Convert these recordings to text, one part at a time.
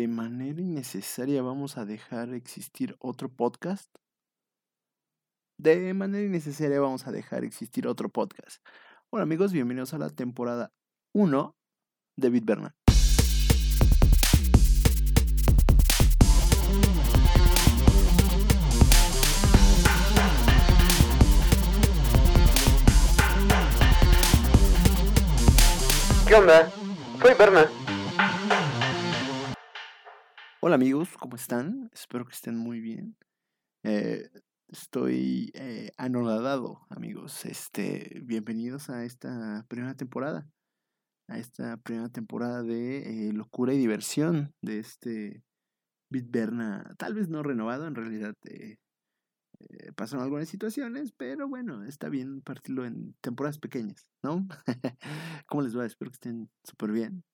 de manera innecesaria vamos a dejar existir otro podcast. De manera innecesaria vamos a dejar existir otro podcast. Hola amigos, bienvenidos a la temporada 1 de Bit Bernal. ¿Qué onda? Soy Berna. Hola amigos, ¿cómo están? Espero que estén muy bien. Eh, estoy eh, amigos. Este, bienvenidos a esta primera temporada. A esta primera temporada de eh, locura y diversión de este Bitberna. Tal vez no renovado, en realidad eh, eh, pasaron algunas situaciones, pero bueno, está bien partirlo en temporadas pequeñas, ¿no? ¿Cómo les va? Espero que estén súper bien.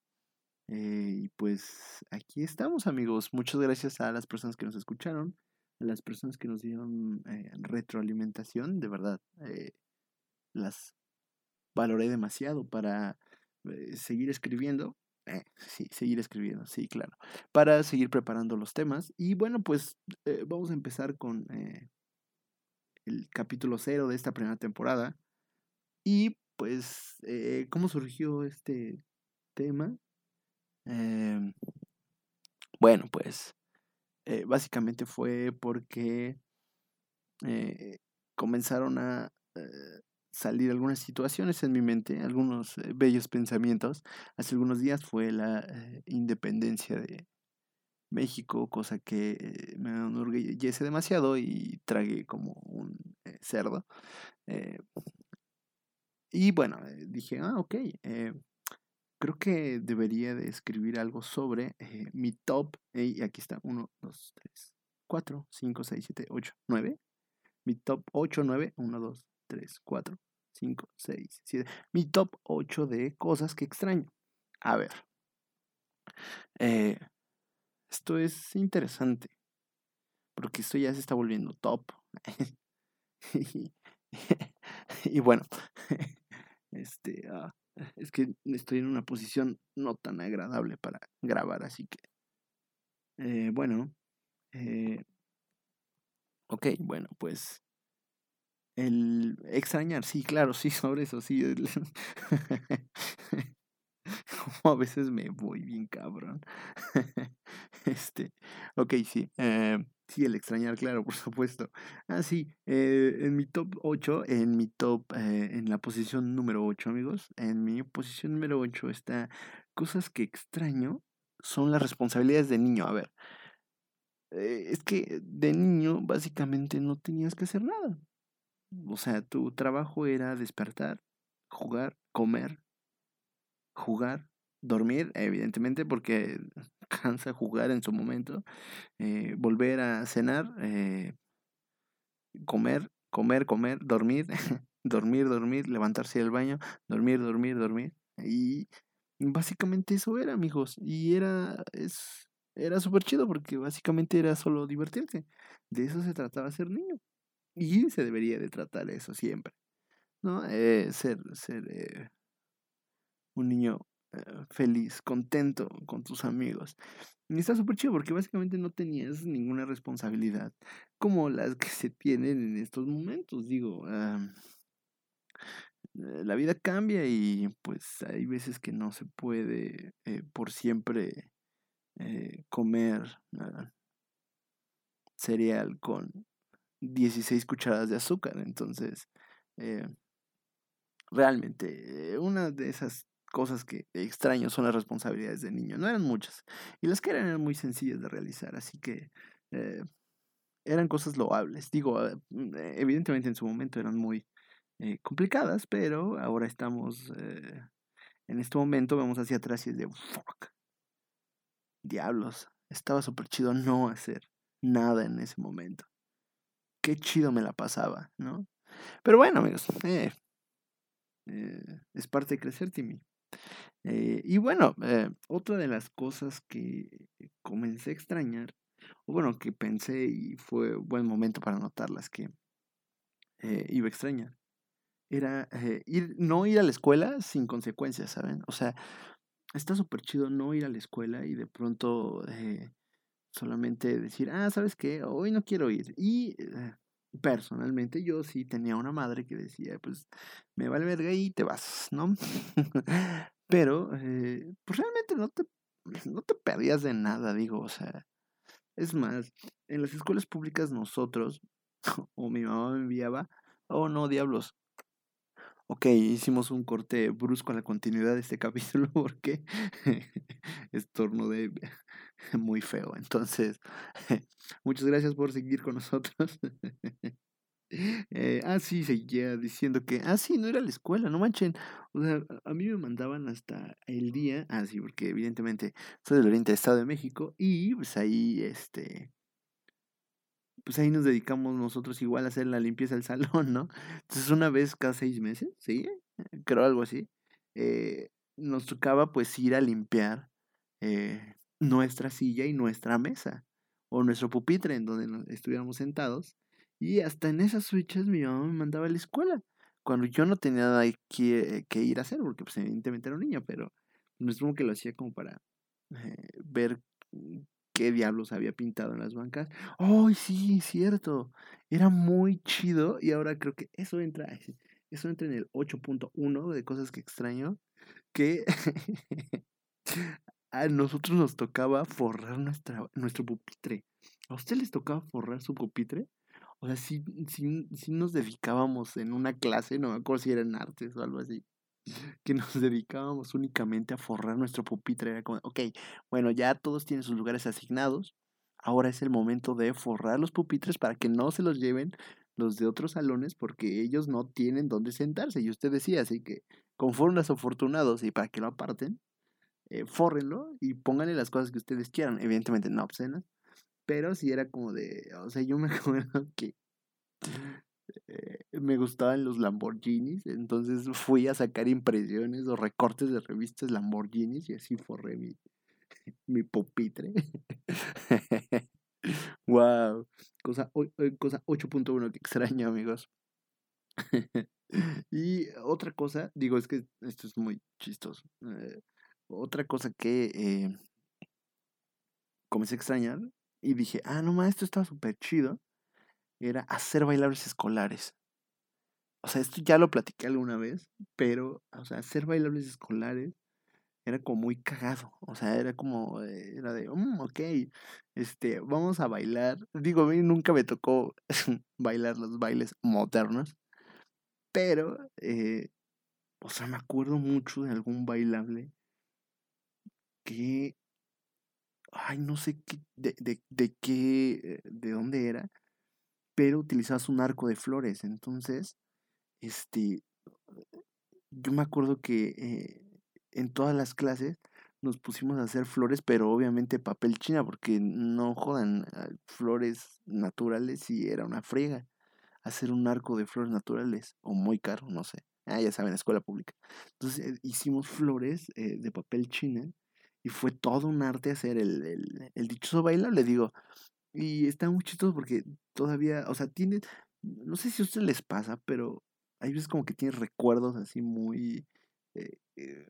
Eh, y pues aquí estamos, amigos. Muchas gracias a las personas que nos escucharon, a las personas que nos dieron eh, retroalimentación. De verdad, eh, las valoré demasiado para seguir escribiendo. Sí, seguir escribiendo, sí, claro. Para seguir preparando los temas. Y bueno, pues vamos a empezar con el capítulo cero de esta primera temporada. Y pues, ¿cómo surgió este tema? Em, bueno, pues eh, básicamente fue porque eh, comenzaron a eh, salir algunas situaciones en mi mente, algunos bellos pensamientos. Hace algunos días fue la independencia de México, cosa que me enorgullece demasiado y tragué como un cerdo. Y bueno, dije, ah, ok, creo que debería de escribir algo sobre eh, mi top. y aquí está, 1, 2, 3, 4, 5, 6, 7, 8, 9. Mi top 8, 9, 1, 2, 3, 4, 5, 6, 7. Mi top 8 de cosas que extraño. A ver. eh, esto es interesante. Porque esto ya se está volviendo top. y bueno, este, ah, es que estoy en una posición no tan agradable para grabar, así que, eh, bueno, eh, ok, bueno, pues el extrañar, sí, claro, sí, sobre eso, sí. A veces me voy bien cabrón. Este, ok, sí. eh, sí, el extrañar, claro, por supuesto. Ah, sí, eh, en mi top 8, en mi top, eh, en la posición número 8, amigos, en mi posición número 8 está cosas que extraño son las responsabilidades de niño. A ver, es que de niño básicamente no tenías que hacer nada. O sea, tu trabajo era despertar, jugar, comer, jugar, dormir, evidentemente, porque cansa jugar en su momento, eh, volver a cenar, eh, comer, comer, comer, dormir, dormir, dormir, levantarse del baño, dormir, dormir, dormir. Y básicamente eso era, amigos. Y era, es, era súper chido porque básicamente era solo divertirse. De eso se trataba ser niño. Y se debería de tratar eso siempre. ¿No? Eh, ser, ser eh, un niño feliz, contento con tus amigos. Y está súper chido porque básicamente no tenías ninguna responsabilidad como las que se tienen en estos momentos. Digo, eh, la vida cambia y pues hay veces que no se puede eh, por siempre eh, comer ah, cereal con 16 cucharadas de azúcar. Entonces, eh, realmente, eh, una de esas cosas que extraño son las responsabilidades de niño. No eran muchas. Y las que eran eran muy sencillas de realizar. Así que eh, eran cosas loables. Digo, ah, mm, eh, evidentemente en su momento eran muy eh, complicadas, pero ahora estamos, eh, en este momento vamos hacia atrás y es de, fuck, diablos, estaba súper chido no hacer nada en ese momento. Qué chido me la pasaba, ¿no? Pero bueno, amigos, eh, eh, es parte de crecer, Timmy. Eh, y bueno, eh, otra de las cosas que comencé a extrañar, o bueno, que pensé y fue buen momento para notarlas que eh, iba a extrañar, era ir, no ir a la escuela sin consecuencias, ¿saben? O sea, está súper chido no ir a la escuela y de pronto solamente decir, ah, ¿sabes qué? Hoy no quiero ir. Y personalmente yo sí tenía una madre que decía, pues me vale verga y te vas, ¿no? Pero, eh, pues realmente no te, no te perdías de nada, digo, o sea, es más, en las escuelas públicas nosotros, o mi mamá me enviaba, oh no, diablos. Ok, hicimos un corte brusco a la continuidad de este capítulo porque de muy feo. Entonces, muchas gracias por seguir con nosotros. Eh, ah, sí, seguía diciendo que, ah, sí, no era la escuela, no manchen. O sea, a mí me mandaban hasta el día, ah, sí, porque evidentemente soy del Oriente Estado de México y pues ahí, este, pues ahí nos dedicamos nosotros igual a hacer la limpieza del salón, ¿no? Entonces una vez cada seis meses, ¿sí? Creo algo así. Eh, nos tocaba pues ir a limpiar eh, nuestra silla y nuestra mesa o nuestro pupitre en donde estuviéramos sentados y hasta en esas switches mi mamá me mandaba a la escuela. Cuando yo no tenía nada que, que ir a hacer, porque pues evidentemente era un niño, pero no es como que lo hacía como para eh, ver qué diablos había pintado en las bancas. ¡Ay, sí, cierto! Era muy chido y ahora creo que eso entra, eso entra en el 8.1 de cosas que extraño, que a nosotros nos tocaba forrar nuestra, nuestro pupitre. ¿A usted les tocaba forrar su pupitre? O sea, sí, nos dedicábamos en una clase, no me acuerdo si era artes o algo así, que nos dedicábamos únicamente a forrar nuestro pupitre. Era como, ok, bueno, ya todos tienen sus lugares asignados. Ahora es el momento de forrar los pupitres para que no se los lleven los de otros salones porque ellos no tienen dónde sentarse. Y usted decía, así que conforme los afortunados y para que lo aparten, eh, fórrenlo y pónganle las cosas que ustedes quieran. Evidentemente no obscenas, pero sí era como de, o sea, yo me acuerdo que eh, me gustaban los Lamborghinis, entonces fui a sacar impresiones o recortes de revistas Lamborghinis y así forré mi, mi pupitre. wow, cosa, eh, cosa 8.1 que extraño, amigos. y otra cosa, digo, es que esto es muy chistoso. Eh, otra cosa que eh, comencé a extrañar y dije, ah, no más, esto está súper chido, era hacer bailables escolares. O sea, esto ya lo platiqué alguna vez, pero, o sea, hacer bailables escolares era como muy cagado. O sea, era como, eh, era de, mm, ok, este, vamos a bailar. Digo, a mí nunca me tocó bailar los bailes modernos, pero, eh, o sea, me acuerdo mucho de algún bailable que ay, no sé qué, de, de, de qué, eh, de dónde era, pero utilizabas un arco de flores. Entonces, este, yo me acuerdo que eh, en todas las clases nos pusimos a hacer flores, pero obviamente papel china, porque no jodan ah, flores naturales y era una friega hacer un arco de flores naturales, o muy caro, no sé. Ah, ya saben, escuela pública. Entonces eh, hicimos flores de papel china y fue todo un arte hacer el, el, el dichoso bailable, digo. Y está muy chistoso porque todavía, o sea, tiene, no sé si a ustedes les pasa, pero hay veces como que tiene recuerdos así muy, eh, eh,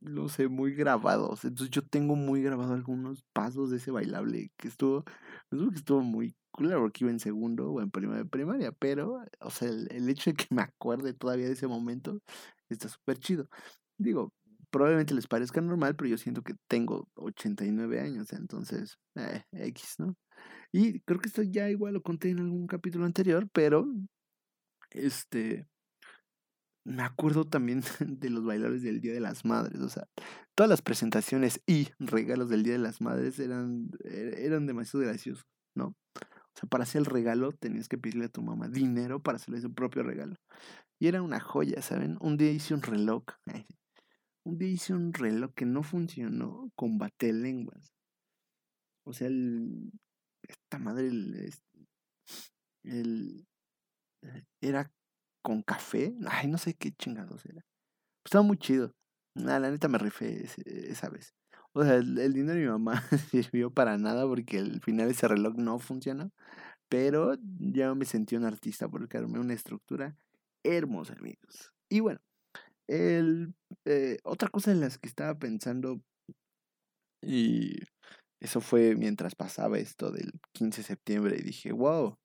no sé, muy grabados. Entonces yo tengo muy grabado algunos pasos de ese bailable que estuvo, que estuvo muy cool porque iba en segundo o en primera de primaria, pero, o sea, el, el hecho de que me acuerde todavía de ese momento está súper chido. Digo, probablemente les parezca normal, pero yo siento que tengo 89 años, entonces, eh, X, ¿no? Y creo que esto ya igual lo conté en algún capítulo anterior, pero, este, me acuerdo también de los bailables del Día de las Madres, o sea, todas las presentaciones y regalos del Día de las Madres eran, e-, eran demasiado graciosos, ¿no? O sea, para hacer el regalo tenías que pedirle a tu mamá dinero para hacerle su propio regalo. Y era una joya, ¿saben? Un día hice un reloj, un día hice un reloj que no funcionó con lenguas. O sea, el, esta madre, el, el, eh, era con café. Ay, no sé qué chingados era. estaba muy chido. Nada, la neta me rifé esa vez. O sea, el, dinero de mi mamá sirvió para nada porque al final ese reloj no funcionó. Pero ya me sentí un artista porque armé una estructura hermosa, amigos. Y bueno, el, eh, otra cosa en las que estaba pensando, y eso fue mientras pasaba esto del 15 de septiembre, y dije, wow,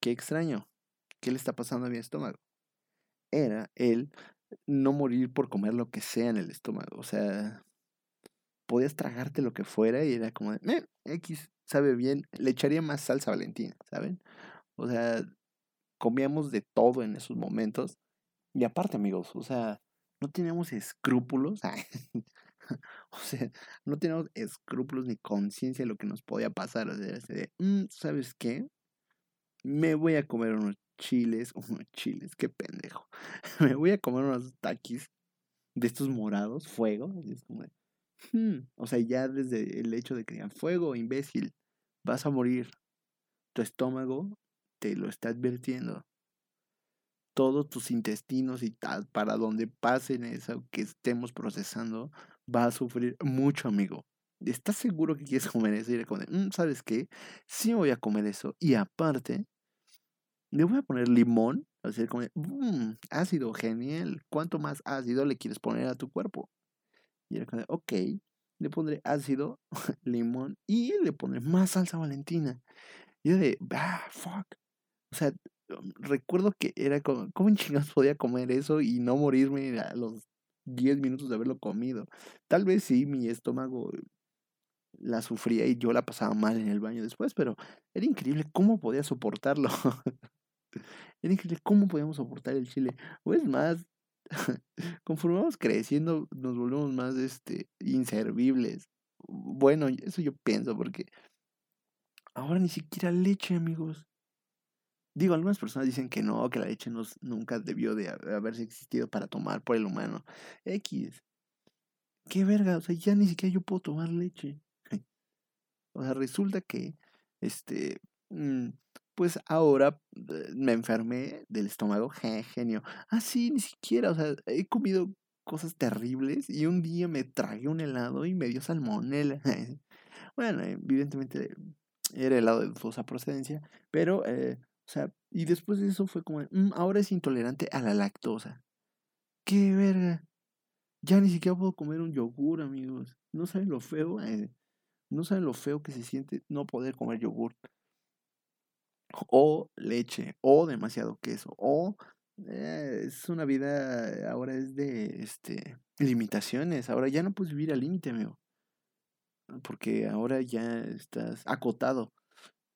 qué extraño, ¿qué le está pasando a mi estómago? Era el no morir por comer lo que sea en el estómago, o sea, podías tragarte lo que fuera y era como de, "Eh, X, sabe bien, le echaría más salsa valentina, ¿saben? O sea, comíamos de todo en esos momentos. Y aparte, amigos, o sea, no teníamos escrúpulos. o sea, no teníamos escrúpulos ni conciencia de lo que nos podía pasar. O sea, de, "Mm, ¿sabes qué? Me voy a comer unos chiles, unos chiles, qué pendejo. Me voy a comer unos taquis de estos morados, fuego. es como de, "Hmm", O sea, ya desde el hecho de que digan, fuego, imbécil, vas a morir. Tu estómago te lo está advirtiendo. Todos tus intestinos y tal, para donde pasen eso que estemos procesando, va a sufrir mucho, amigo. ¿Estás seguro que quieres comer eso? Y era como de, "Mm, ¿sabes qué? Sí voy a comer eso. Y aparte, le voy a poner limón. Sea, como de, "Mm, ácido, genial. ¿Cuánto más ácido le quieres poner a tu cuerpo? Y como de, ok, le pondré ácido, limón y le pondré más salsa valentina. Y yo de, ah, fuck. O sea, recuerdo que era como, ¿cómo en chingados podía comer eso y no morirme a los 10 minutos de haberlo comido? Tal vez sí, mi estómago la sufría y yo la pasaba mal en el baño después, pero era increíble cómo podía soportarlo. era increíble cómo podíamos soportar el chile. O es más, conforme vamos creciendo, nos volvemos más este, inservibles. Bueno, eso yo pienso, porque ahora ni siquiera leche, amigos. Digo, algunas personas dicen que no, que la leche no, nunca debió de ha- haberse existido para tomar por el humano. X. Qué verga, o sea, ya ni siquiera yo puedo tomar leche. O sea, resulta que, este, mm, pues ahora eh, me enfermé del estómago, genio. Ah, sí, ni siquiera, o sea, he comido cosas terribles y un día me tragué un helado y me dio salmonela. Bueno, evidentemente era helado de dudosa procedencia, pero, eh, o sea, y después de eso fue como, "Mm, ahora es intolerante a la lactosa. ¡Qué verga! Ya ni siquiera puedo comer un yogur, amigos. No saben lo feo, eh, no saben lo feo que se siente no poder comer yogur. O leche, o demasiado queso, o eh, es una vida, ahora es de, este, limitaciones. Ahora ya no puedes vivir al límite, amigo. Porque ahora ya estás acotado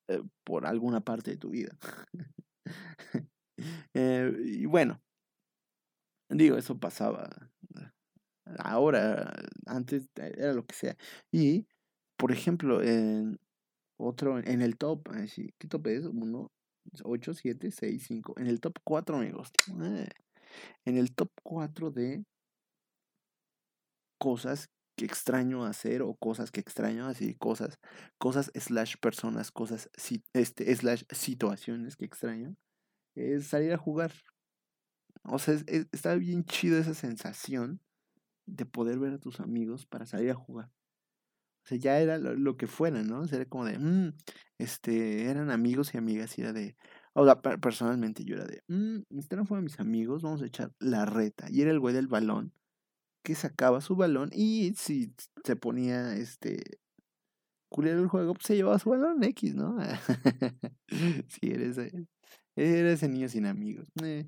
eh, por alguna parte de tu vida. Eh, y bueno, digo, eso pasaba. Ahora, antes eh, era lo que sea. Y, por ejemplo, en otro, en el top, ¿qué top es? 1, 8, 7, 6, 5. En el top 4, amigos. eh, En el top 4 de cosas que extraño hacer o cosas que extraño así, cosas, cosas slash personas, cosas, este, slash situaciones que extraño, es salir a jugar. O sea, es- es- está bien chido esa sensación de poder ver a tus amigos para salir a jugar. O sea, ya era lo, que fuera, ¿no? O sea, era como de, "Mm", este, eran amigos y amigas y era de, o sea, per- personalmente yo era de, mmm, están afuera mis amigos, vamos a echar la reta. Y era el güey del balón que sacaba su balón y si se ponía, este, culero el juego, pues se llevaba su balón X, ¿no? sí, eres, era ese niño sin amigos. eh.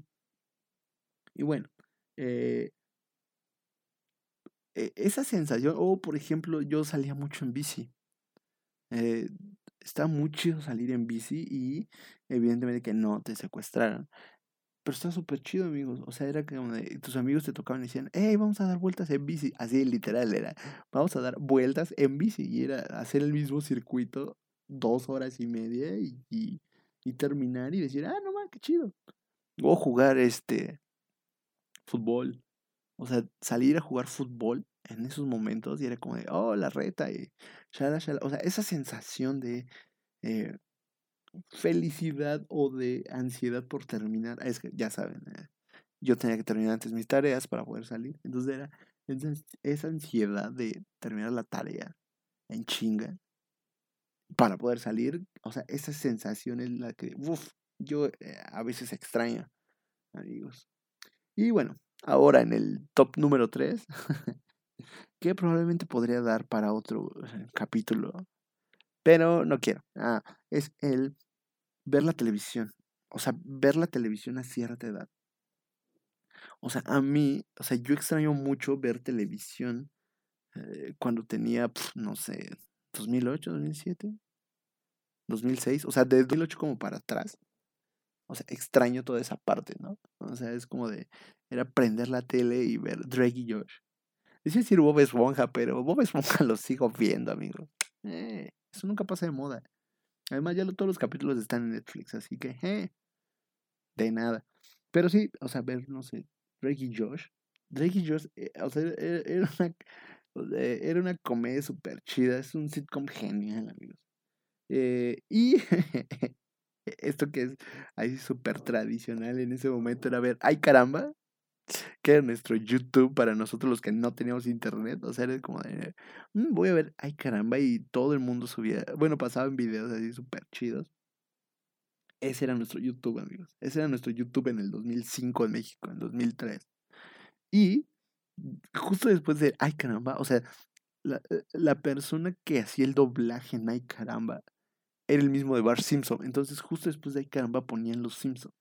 Y bueno, eh, e- esa sensación, o por ejemplo, yo salía mucho en bici. Eh, está muy chido salir en bici y evidentemente que no te secuestraran. Pero está súper chido, amigos. O sea, era de, tus amigos te tocaban y decían, hey, vamos a dar vueltas en bici. Así literal era, vamos a dar vueltas en bici. Y era hacer el mismo circuito dos horas y media y, y, terminar y decir, ah, no mames, qué chido. O jugar este fútbol. O sea, salir a jugar fútbol en esos momentos y era como de, oh, la reta y shala, shala. O sea, esa sensación de eh, felicidad o de ansiedad por terminar. Es que ya saben, eh, yo tenía que terminar antes mis tareas para poder salir. Entonces era esa, ansiedad de terminar la tarea en chinga para poder salir. O sea, esa sensación es la que, uff, yo eh, a veces extraño, amigos. Y bueno, ahora en el top número 3, que probablemente podría dar para otro capítulo, pero no quiero. Ah, es el ver la televisión. O sea, ver la televisión a cierta edad. O sea, a mí, o sea, yo extraño mucho ver televisión eh, cuando tenía, no sé, 2008, 2007, 2006, o sea, de 2008 como para atrás. O sea, extraño toda esa parte, ¿no? O sea, es como de, era prender la tele y ver Drake y Josh. Decía decir Bob Esponja, pero Bob Esponja lo sigo viendo, amigo. Eh, eso nunca pasa de moda. Además, ya todos los capítulos están en Netflix, así que, eh, de nada. Pero sí, o sea, ver, no sé, Drake y Josh. Drake y Josh, eh, o sea, era, era, una, era una comedia súper chida, es un sitcom genial, amigos. Eh, y esto que es ahí súper tradicional en ese momento era ver, ay caramba, que era nuestro YouTube para nosotros los que no teníamos internet. O sea, era como de, mm, voy a ver, ay caramba, y todo el mundo subía, bueno, pasaban videos así súper chidos. Ese era nuestro YouTube, amigos. Ese era nuestro YouTube en el 2005 en México, en 2003. Y justo después de, ay caramba, o sea, la, eh, la persona que hacía el doblaje en ay caramba era el mismo de Bar Simpson. Entonces, justo después de ay caramba ponían los Simpsons.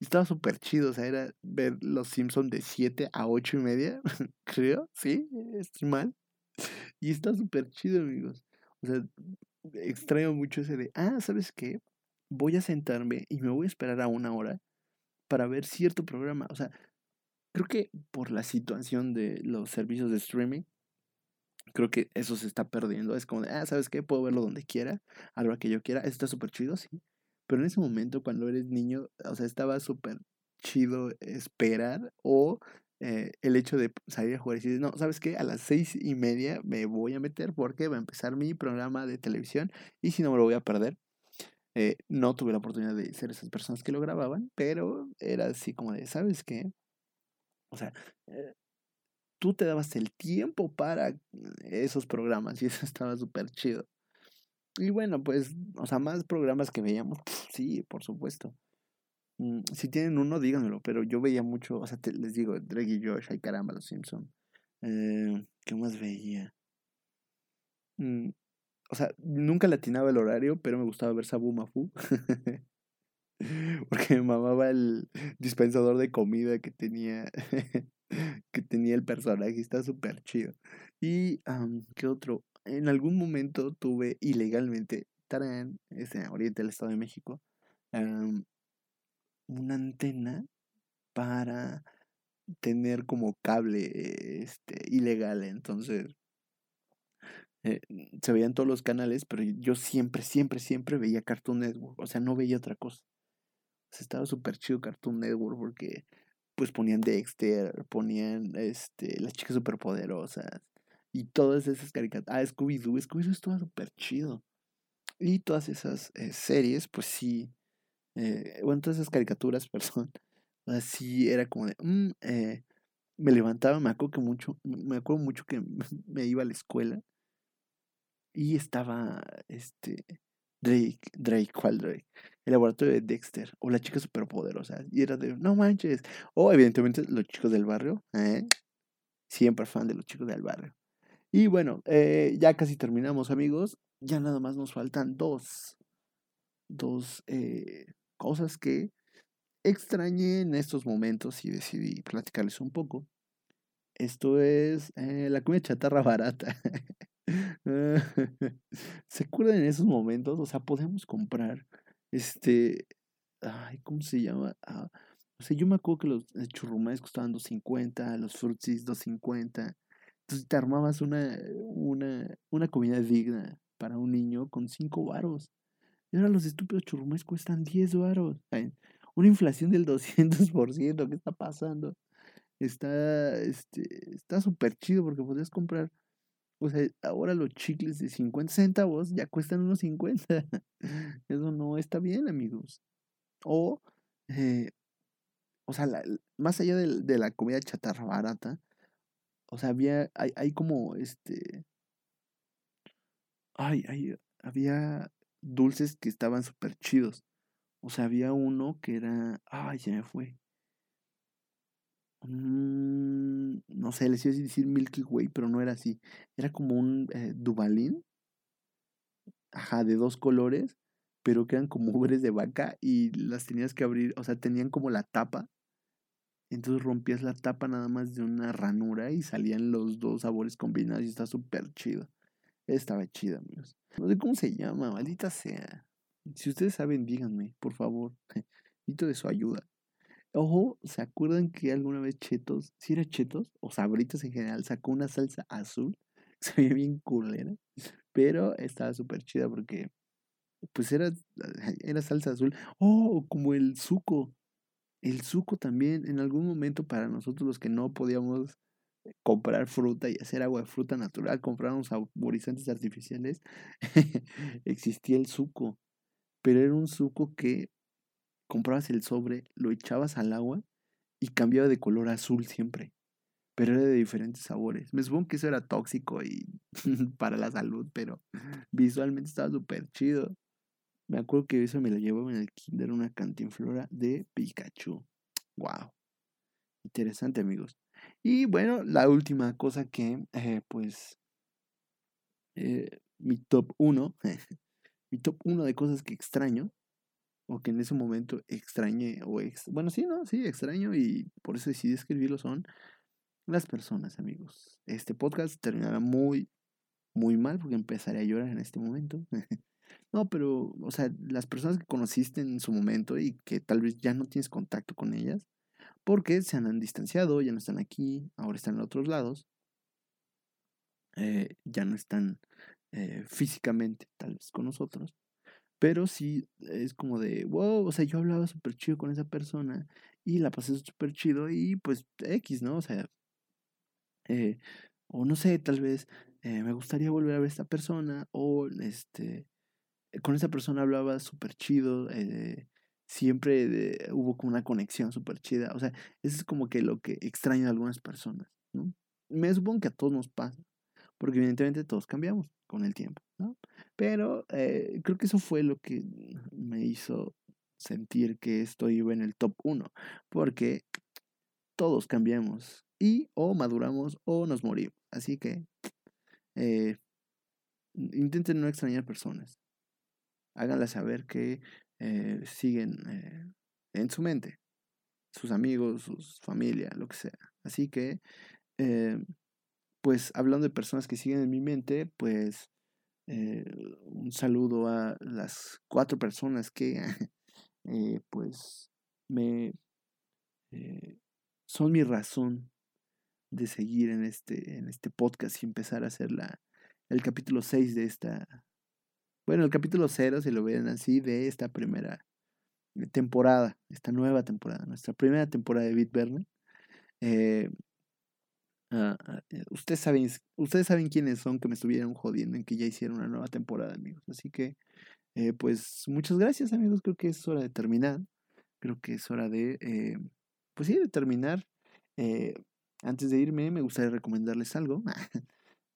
Estaba súper chido, o sea, era ver los Simpsons de 7 a 8 y media, creo, sí, estoy mal. Y está súper chido, amigos. O sea, extraño mucho ese de, ah, ¿sabes qué? Voy a sentarme y me voy a esperar a una hora para ver cierto programa. O sea, creo que por la situación de los servicios de streaming, creo que eso se está perdiendo. Es como de, ah, ¿sabes qué? Puedo verlo donde quiera, a la que yo quiera. Está súper chido, sí. Pero en ese momento, cuando eres niño, o sea, estaba súper chido esperar o eh, el hecho de salir a jugar y decir, no, ¿sabes qué? A las seis y media me voy a meter porque va a empezar mi programa de televisión y si no me lo voy a perder. Eh, no tuve la oportunidad de ser esas personas que lo grababan, pero era así como de, ¿sabes qué? O sea, eh, tú te dabas el tiempo para esos programas y eso estaba súper chido. Y bueno, pues, o sea, más programas que veíamos, sí, por supuesto. Mm, si tienen uno, díganmelo, pero yo veía mucho, o sea, les digo, Drake y Josh, ay caramba, los Simpson. Eh, ¿Qué más veía? Mm, o sea, nunca latinaba el horario, pero me gustaba ver Sabu Mafu. Porque me mamaba el dispensador de comida que tenía que tenía el personaje, está súper chido. Y, ¿qué otro? En algún momento tuve ilegalmente, tarán, es en Oriente del Estado de México, una antena para tener como cable este, ilegal. Entonces, eh, se veían todos los canales, pero yo siempre, siempre, siempre veía Cartoon Network. O sea, no veía otra cosa. estaba súper chido Cartoon Network porque pues ponían Dexter, ponían este, las chicas superpoderosas, y todas esas caricaturas. Ah, Scooby-Doo. Scooby-Doo estaba súper chido. Y todas esas eh, series, pues sí. Eh, bueno, todas esas caricaturas, perdón. Así era como de. Mm, eh, me levantaba, me acuerdo que mucho. Me acuerdo mucho que me iba a la escuela. Y estaba. Este. Drake, Drake, ¿cuál Drake? El laboratorio de Dexter, o la chica superpoderosa. Y era de, no manches. O evidentemente los chicos del barrio, ¿eh? Siempre fan de los chicos del barrio. Y bueno, eh, ya casi terminamos, amigos. Ya nada más nos faltan dos, dos eh, cosas que extrañé en estos momentos y decidí platicarles un poco. Esto es eh, la comida chatarra barata. ¿Se acuerdan en esos momentos? O sea, podemos comprar este. Ay, ¿cómo se llama? Ah, o sea, yo me acuerdo que los churrumais costaban 2.50, los frutsis 2.50. Entonces te armabas una, una, una comida digna para un niño con cinco varos. Y ahora los estúpidos churrumais cuestan 10 varos. Una inflación del 200%. ¿Qué está pasando? Está este, está súper chido porque podías comprar. O sea, ahora los chicles de 50 centavos ya cuestan unos 50. Eso no está bien, amigos. O, eh, o sea, más allá de, de la comida chatarra barata, o sea, había, hay, hay como, este, ay, hay, había dulces que estaban súper chidos. O sea, había uno que era, ay, se me fue. mm, no sé, les iba a decir Milky Way, pero no era así. Era como un eh, Dubalín. Ajá, de dos colores, pero que eran como ubres de vaca y las tenías que abrir, o sea, tenían como la tapa. Entonces rompías la tapa nada más de una ranura y salían los dos sabores combinados y está súper chido. Estaba chido, amigos. No sé cómo se llama, maldita sea. Si ustedes saben, díganme, por favor. Necesito de su ayuda. Ojo, ¿se acuerdan que alguna vez Chetos, si era Chetos o Sabritos en general, sacó una salsa azul? Se veía bien culera, pero estaba súper chida porque, pues era, era salsa azul. Oh, como el suco. El suco también, en algún momento para nosotros los que no podíamos comprar fruta y hacer agua de fruta natural, comprar unos saborizantes artificiales, existía el suco. Pero era un suco que comprabas el sobre, lo echabas al agua y cambiaba de color azul siempre. Pero era de diferentes sabores. Me supongo que eso era tóxico y para la salud, pero visualmente estaba súper chido. Me acuerdo que eso me lo llevaba en el kinder una cantinflora de Pikachu. Wow. Interesante, amigos. Y bueno, la última cosa que, eh, pues, eh, mi top 1, mi top 1 de cosas que extraño, o que en ese momento extrañé, o bueno, sí, no, sí, extraño y por eso decidí escribirlo, son las personas, amigos. Este podcast terminará muy, muy mal porque empezaré a llorar en este momento. no, pero, o sea, las personas que conociste en su momento y que tal vez ya no tienes contacto con ellas, porque se han distanciado, ya no están aquí, ahora están en otros lados, eh, ya no están eh, físicamente tal vez con nosotros, pero sí es como de, wow, o sea, yo hablaba súper chido con esa persona y la pasé súper chido y pues X, ¿no? O sea, eh, o no sé, tal vez me gustaría volver a ver a esta persona o este, con esa persona hablaba súper chido, siempre hubo como una conexión súper chida. O sea, eso es como que lo que extraño a algunas personas, ¿no? Me supongo que a todos nos pasa, porque evidentemente todos cambiamos con el tiempo, ¿no? Pero eh, creo que eso fue lo que me hizo sentir que estoy en el top 1, porque todos cambiamos y o maduramos o nos morimos. Así que eh, intenten no extrañar personas. Háganlas saber que eh, siguen eh, en su mente, sus amigos, sus familia, lo que sea. Así que, eh, pues hablando de personas que siguen en mi mente, pues un saludo a las cuatro personas que, pues, me son mi razón de seguir en este, en este podcast y empezar a hacer la, el capítulo 6 de esta, bueno, el capítulo cero, si lo ven así, de esta primera temporada, esta nueva temporada, nuestra primera temporada de Verne. Eh, ah, ah, eh, ustedes, saben, ustedes saben quiénes son que me estuvieron jodiendo en que ya hicieron una nueva temporada, amigos. Así que, eh, pues, muchas gracias, amigos. Creo que es hora de terminar. Creo que es hora de, pues sí, de terminar. antes de irme, me gustaría recomendarles algo.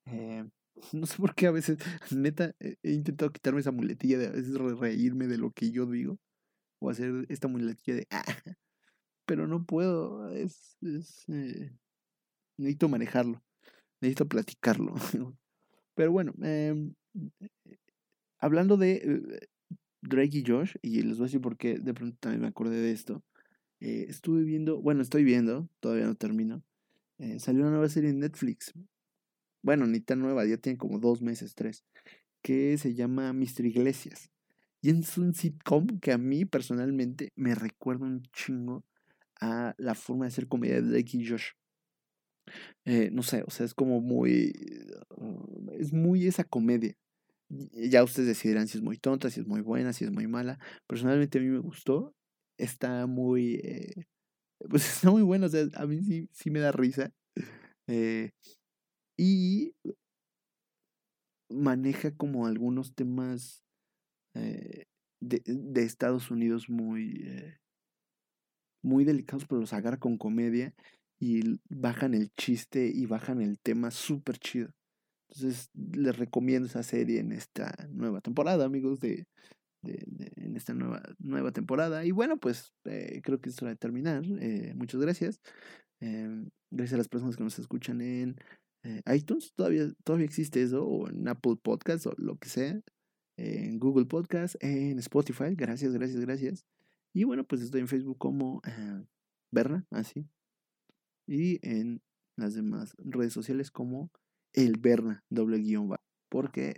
No sé por qué a veces, neta, he intentado quitarme esa muletilla de a veces reírme de lo que yo digo. O hacer esta muletilla de, ah, pero no puedo. Es, es eh, necesito manejarlo. Necesito platicarlo. Pero bueno, em, hablando de eh, Drake y Josh, y les voy a decir por qué de pronto también me acordé de esto. Eh, estuve viendo, bueno, estoy viendo, todavía no termino. salió una nueva serie en Netflix bueno, ni tan nueva, ya tiene como dos meses, tres, que se llama Mr. Iglesias. Y es un sitcom que a mí personalmente me recuerda un chingo a la forma de hacer comedia de Drake y Josh. Eh, no sé, o sea, es como muy. Es muy esa comedia. Ya ustedes decidirán si es muy tonta, si es muy buena, si es muy mala. Personalmente a mí me gustó. Está muy. Eh, pues está muy bueno, o sea, a mí sí, sí me da risa. Eh, y maneja como algunos temas eh, de, de, Estados Unidos muy, eh, muy delicados, pero los agarra con comedia y bajan el chiste y bajan el tema súper chido. Entonces les recomiendo esa serie en esta nueva temporada, amigos, de, en esta nueva, nueva temporada. Y bueno, pues eh, creo que es hora de terminar. Eh, muchas gracias. Em, gracias a las personas que nos escuchan en iTunes. Todavía, todavía existe eso, o en Apple Podcast, o lo que sea. En Google Podcast, en Spotify. Gracias, gracias, gracias. Y bueno, pues estoy en Facebook como Berna, así. Y en las demás redes sociales como el Berna, doble guion bajo. Porque,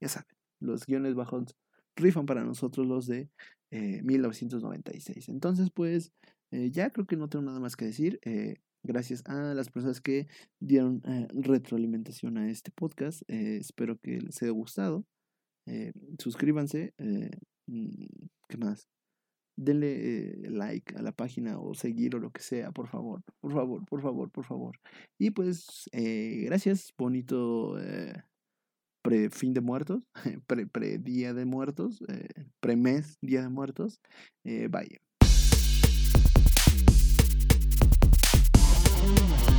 ya saben, los guiones bajos rifan para nosotros los de 1996. Eh, Entonces, pues, eh, ya creo que no tengo nada más que decir. Eh, gracias a las personas que dieron retroalimentación a este podcast. espero que les haya gustado. suscríbanse. Mm, ¿Qué más? Denle like a la página o seguir o lo que sea, por favor. Por favor, por favor, por favor. Y pues, gracias. Bonito pre fin de muertos, pre, pre día de muertos, eh, pre mes día de muertos. Eh, vaya. Mm-hmm.